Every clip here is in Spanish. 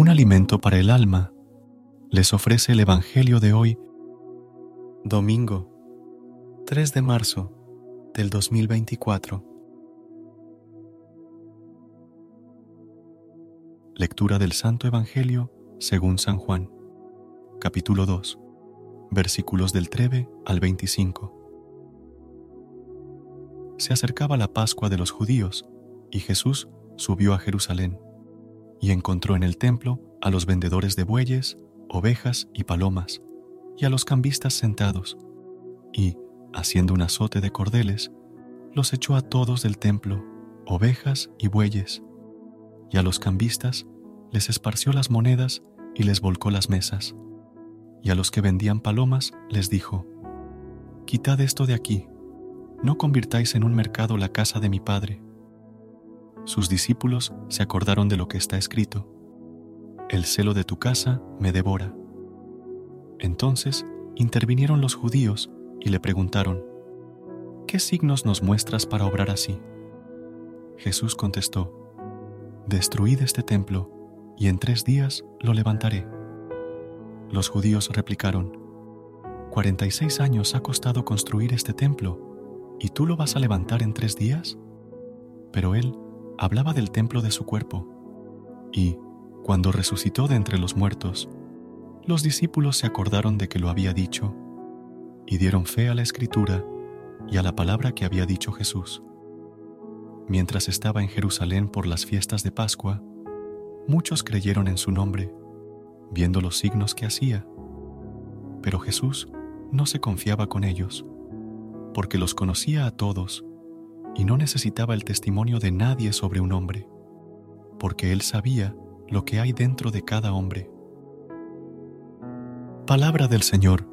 Un alimento para el alma, les ofrece el Evangelio de hoy, domingo 3 de marzo del 2024. Lectura del Santo Evangelio según San Juan, capítulo 2, versículos del 3 al 25. Se acercaba la Pascua de los judíos y Jesús subió a Jerusalén y encontró en el templo a los vendedores de bueyes, ovejas y palomas, y a los cambistas sentados, y, haciendo un azote de cordeles, los echó a todos del templo, ovejas y bueyes, y a los cambistas les esparció las monedas y les volcó las mesas, y a los que vendían palomas les dijo, Quitad esto de aquí, no convirtáis en un mercado la casa de mi Padre sus discípulos se acordaron de lo que está escrito, El celo de tu casa me devora. Entonces intervinieron los judíos y le preguntaron, ¿qué signos nos muestras para obrar así? Jesús contestó, Destruid este templo, y en tres días lo levantaré. Los judíos replicaron, Cuarenta y seis años ha costado construir este templo, ¿y tú lo vas a levantar en tres días? Pero él hablaba del templo de su cuerpo, y, cuando resucitó de entre los muertos, los discípulos se acordaron de que lo había dicho, y dieron fe a la escritura y a la palabra que había dicho Jesús. Mientras estaba en Jerusalén por las fiestas de Pascua, muchos creyeron en su nombre, viendo los signos que hacía. Pero Jesús no se confiaba con ellos, porque los conocía a todos y no necesitaba el testimonio de nadie sobre un hombre, porque él sabía lo que hay dentro de cada hombre. Palabra del Señor.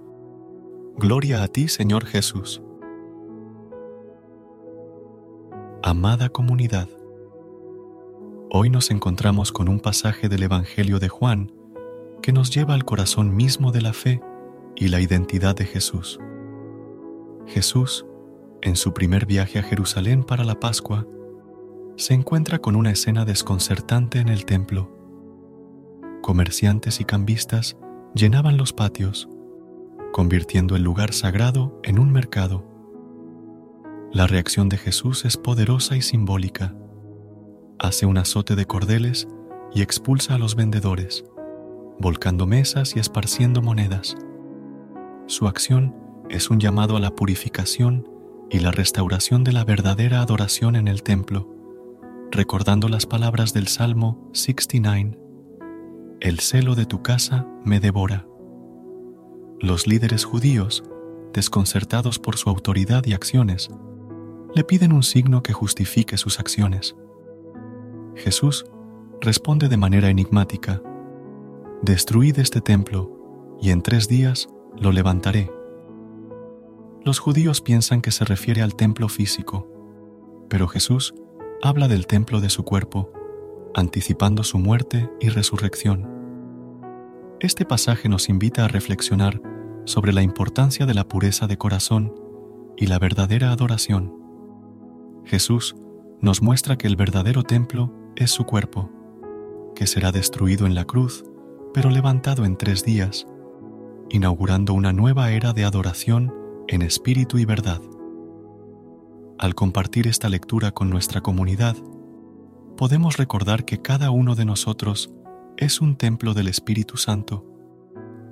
Gloria a ti, Señor Jesús. Amada comunidad, hoy nos encontramos con un pasaje del Evangelio de Juan que nos lleva al corazón mismo de la fe y la identidad de Jesús. Jesús en su primer viaje a Jerusalén para la Pascua, se encuentra con una escena desconcertante en el templo. Comerciantes y cambistas llenaban los patios, convirtiendo el lugar sagrado en un mercado. La reacción de Jesús es poderosa y simbólica. Hace un azote de cordeles y expulsa a los vendedores, volcando mesas y esparciendo monedas. Su acción es un llamado a la purificación y la restauración de la verdadera adoración en el templo, recordando las palabras del Salmo 69, El celo de tu casa me devora. Los líderes judíos, desconcertados por su autoridad y acciones, le piden un signo que justifique sus acciones. Jesús responde de manera enigmática, Destruid este templo, y en tres días lo levantaré. Los judíos piensan que se refiere al templo físico, pero Jesús habla del templo de su cuerpo, anticipando su muerte y resurrección. Este pasaje nos invita a reflexionar sobre la importancia de la pureza de corazón y la verdadera adoración. Jesús nos muestra que el verdadero templo es su cuerpo, que será destruido en la cruz, pero levantado en tres días, inaugurando una nueva era de adoración en espíritu y verdad. Al compartir esta lectura con nuestra comunidad, podemos recordar que cada uno de nosotros es un templo del Espíritu Santo,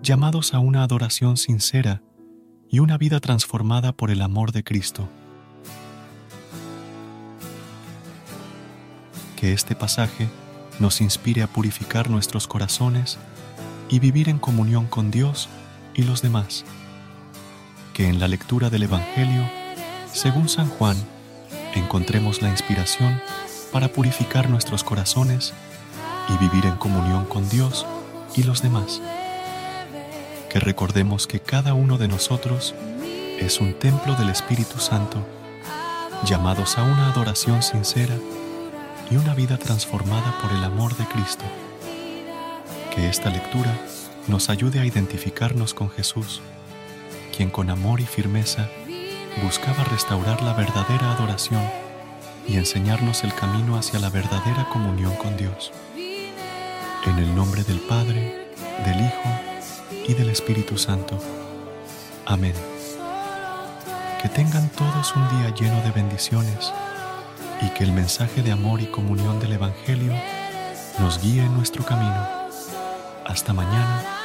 llamados a una adoración sincera y una vida transformada por el amor de Cristo. Que este pasaje nos inspire a purificar nuestros corazones y vivir en comunión con Dios y los demás que en la lectura del Evangelio, según San Juan, encontremos la inspiración para purificar nuestros corazones y vivir en comunión con Dios y los demás. Que recordemos que cada uno de nosotros es un templo del Espíritu Santo, llamados a una adoración sincera y una vida transformada por el amor de Cristo. Que esta lectura nos ayude a identificarnos con Jesús, quien con amor y firmeza buscaba restaurar la verdadera adoración y enseñarnos el camino hacia la verdadera comunión con Dios. En el nombre del Padre, del Hijo y del Espíritu Santo. Amén. Que tengan todos un día lleno de bendiciones y que el mensaje de amor y comunión del Evangelio nos guíe en nuestro camino. Hasta mañana.